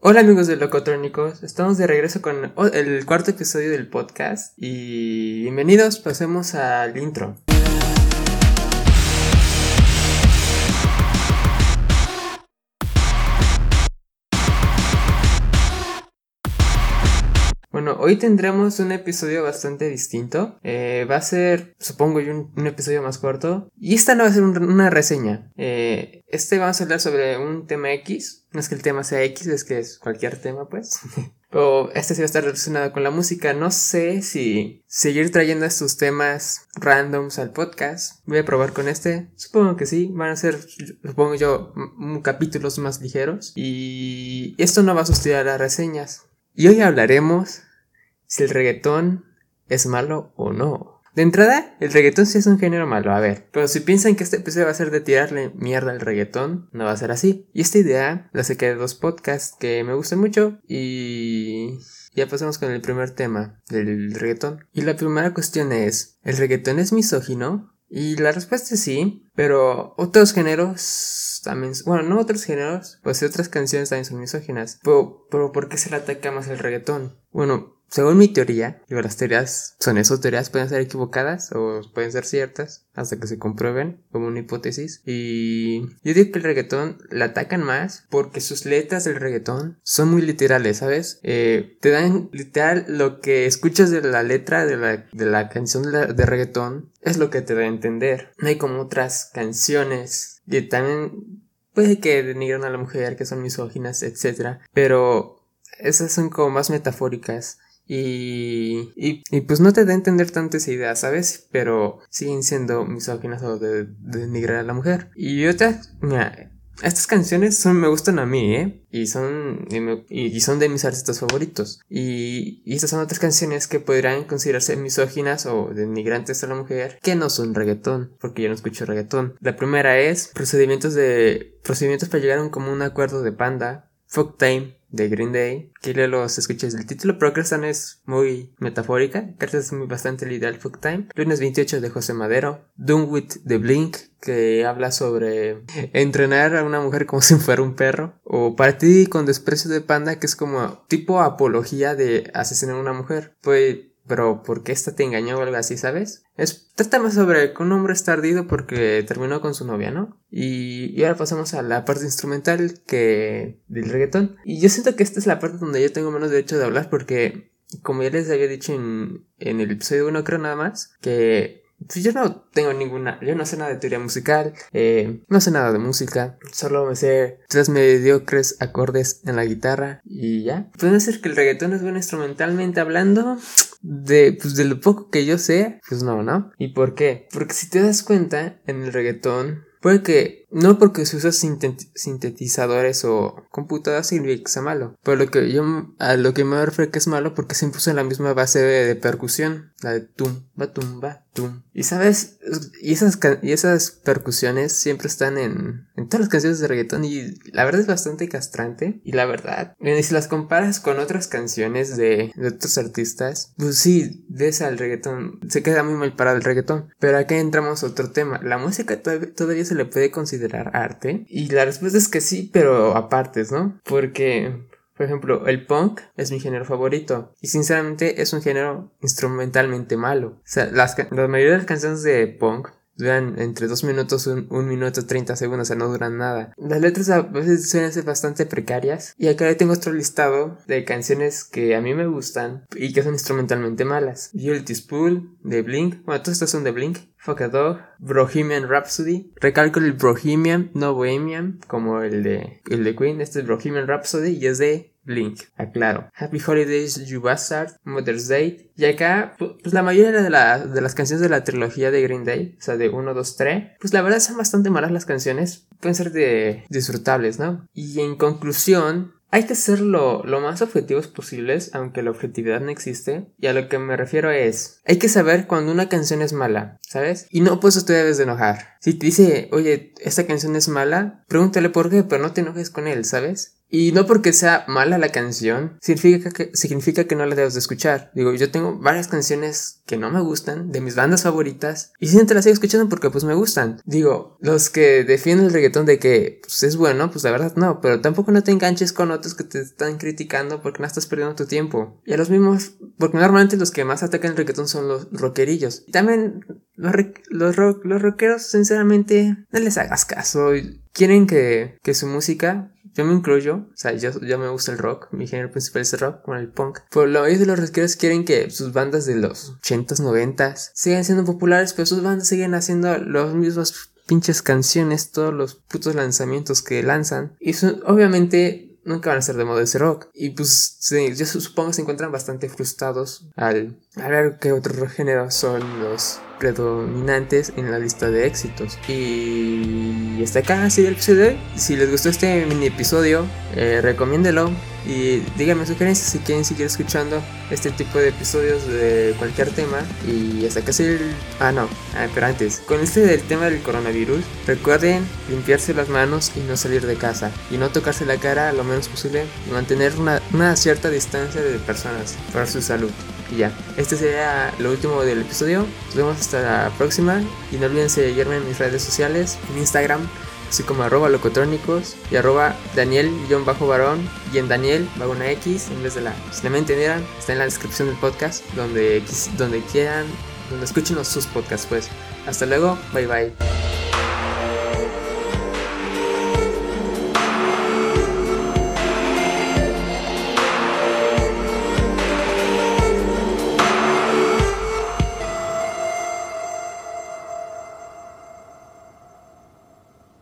Hola amigos de Locotrónicos, estamos de regreso con el cuarto episodio del podcast y bienvenidos, pasemos al intro. Bueno, hoy tendremos un episodio bastante distinto. Eh, va a ser, supongo yo, un, episodio más corto. Y esta no va a ser una reseña. Eh, este vamos a hablar sobre un tema X. No es que el tema sea X, es que es cualquier tema, pues. Pero este sí va a estar relacionado con la música. No sé si seguir trayendo estos temas randoms al podcast. Voy a probar con este. Supongo que sí. Van a ser, supongo yo, capítulos más ligeros. Y esto no va a sustituir a las reseñas. Y hoy hablaremos si el reggaetón es malo o no. De entrada, el reggaetón sí es un género malo, a ver. Pero si piensan que este episodio va a ser de tirarle mierda al reggaetón, no va a ser así. Y esta idea la saqué de dos podcasts que me gustan mucho y... Ya pasamos con el primer tema del reggaetón. Y la primera cuestión es, ¿el reggaetón es misógino? Y la respuesta es sí, pero otros géneros también, bueno, no otros géneros, pues otras canciones también son misóginas. Pero, pero ¿por qué se le ataca más el reggaetón? Bueno, según mi teoría, digo, las teorías son esas teorías, pueden ser equivocadas o pueden ser ciertas hasta que se comprueben como una hipótesis. Y yo digo que el reggaetón la atacan más porque sus letras del reggaetón son muy literales, ¿sabes? Eh, te dan literal lo que escuchas de la letra de la, de la canción de, de reggaetón es lo que te da a entender. No hay como otras canciones que también puede que denigran a la mujer, que son misóginas, etc. Pero esas son como más metafóricas. Y, y, pues no te da a entender tanto esa idea, ¿sabes? Pero siguen siendo misóginas o de, denigrar a la mujer. Y otra, mira, estas canciones son, me gustan a mí, ¿eh? Y son, y, son de mis artistas favoritos. Y, estas son otras canciones que podrían considerarse misóginas o denigrantes a la mujer que no son reggaetón, porque yo no escucho reggaetón. La primera es procedimientos de, procedimientos para llegar a un acuerdo de panda, fuck time, de Green Day, que los escuches del título, pero es muy metafórica, que es muy bastante el ideal Fuck Time. Lunes 28 de José Madero, Doom with the Blink, que habla sobre entrenar a una mujer como si fuera un perro, o Para ti con desprecio de panda, que es como tipo apología de asesinar a una mujer. Pues pero ¿por qué esta te engañó o algo así, sabes? Es, trata más sobre que un hombre está ardido porque terminó con su novia, ¿no? Y, y, ahora pasamos a la parte instrumental que del reggaetón. Y yo siento que esta es la parte donde yo tengo menos derecho de hablar porque, como ya les había dicho en, en el episodio 1 creo nada más, que pues yo no tengo ninguna, yo no sé nada de teoría musical, eh, no sé nada de música, solo me sé tres mediocres acordes en la guitarra y ya. Puede decir que el reggaetón es bueno instrumentalmente hablando, de, pues de lo poco que yo sé, pues no, ¿no? ¿Y por qué? Porque si te das cuenta, en el reggaetón, puede que no porque se usa sintetizadores o computadoras significa que sea malo. Pero lo que yo a lo que me refiero que es malo porque impuso en la misma base de, percusión. La de tum, ba tum, ba tum. Y sabes, y esas, y esas percusiones siempre están en, en todas las canciones de reggaetón. Y la verdad es bastante castrante. Y la verdad, y si las comparas con otras canciones de, de otros artistas, pues sí, ves al reggaetón. Se queda muy mal parado el reggaetón. Pero acá entramos a otro tema. La música todavía se le puede considerar arte? Y la respuesta es que sí, pero apartes, ¿no? Porque, por ejemplo, el punk es mi género favorito. Y sinceramente es un género instrumentalmente malo. O sea, las, la mayoría de canciones de punk duran entre 2 minutos, 1 minuto 30 segundos, o no duran nada. Las letras a veces suelen ser bastante precarias. Y acá tengo otro listado de canciones que a mí me gustan y que son instrumentalmente malas. Guilty Spool de Blink. Bueno, todas estas son de Blink. Fuck a Dog, Bohemian Rhapsody. Recalco el Bohemian, no Bohemian, como el de, el de Queen. Este es Bohemian Rhapsody y es de Blink, aclaro. Happy Holidays, You Bastard, Mother's Day. Y acá, pues la mayoría de, de las canciones de la trilogía de Green Day, o sea, de 1, 2, 3, pues la verdad son bastante malas las canciones. Pueden ser de disfrutables, ¿no? Y en conclusión, hay que ser lo, más objetivos posibles, aunque la objetividad no existe. Y a lo que me refiero es, hay que saber cuando una canción es mala, ¿sabes? Y no pues te debes de enojar. Si te dice, oye, esta canción es mala, pregúntale por qué, pero no te enojes con él, ¿sabes? Y no porque sea mala la canción, significa que, significa que no la debes de escuchar. Digo, yo tengo varias canciones que no me gustan, de mis bandas favoritas, y siempre las sigo escuchando porque pues me gustan. Digo, los que defienden el reggaetón de que pues, es bueno, pues la verdad no, pero tampoco no te enganches con otros que te están criticando porque no estás perdiendo tu tiempo. Y a los mismos, porque normalmente los que más atacan el reggaetón son los rockerillos. Y también los, los, rock, los rockeros, sinceramente, no les hagas caso. Quieren que, que su música yo me incluyo, o sea, yo, yo me gusta el rock, mi género principal es el rock, con el punk. Por lo de los rockeros quieren que sus bandas de los 80s, 90s sigan siendo populares, pero sus bandas siguen haciendo los mismos pinches canciones, todos los putos lanzamientos que lanzan. Y obviamente nunca van a ser de moda ese rock. Y pues yo supongo que se encuentran bastante frustrados al, al ver que otros géneros son los predominantes en la lista de éxitos. Y hasta acá así el episodio. Si les gustó este mini episodio, eh, recomiéndelo y díganme sugerencias si quieren seguir escuchando este tipo de episodios de cualquier tema. Y hasta acá el... Ah, no, ah, pero antes, con este del tema del coronavirus, recuerden limpiarse las manos y no salir de casa. Y no tocarse la cara lo menos posible y mantener una, una cierta distancia de personas para su salud. Y ya, este sería lo último del episodio. Nos vemos hasta la próxima. Y no olviden seguirme en mis redes sociales, en Instagram, así como arroba locotrónicos y arroba Daniel-varón y en Daniel va una X en vez de la. Si no me entendieran, está en la descripción del podcast donde, donde quieran, donde escuchen sus podcasts pues. Hasta luego, bye bye.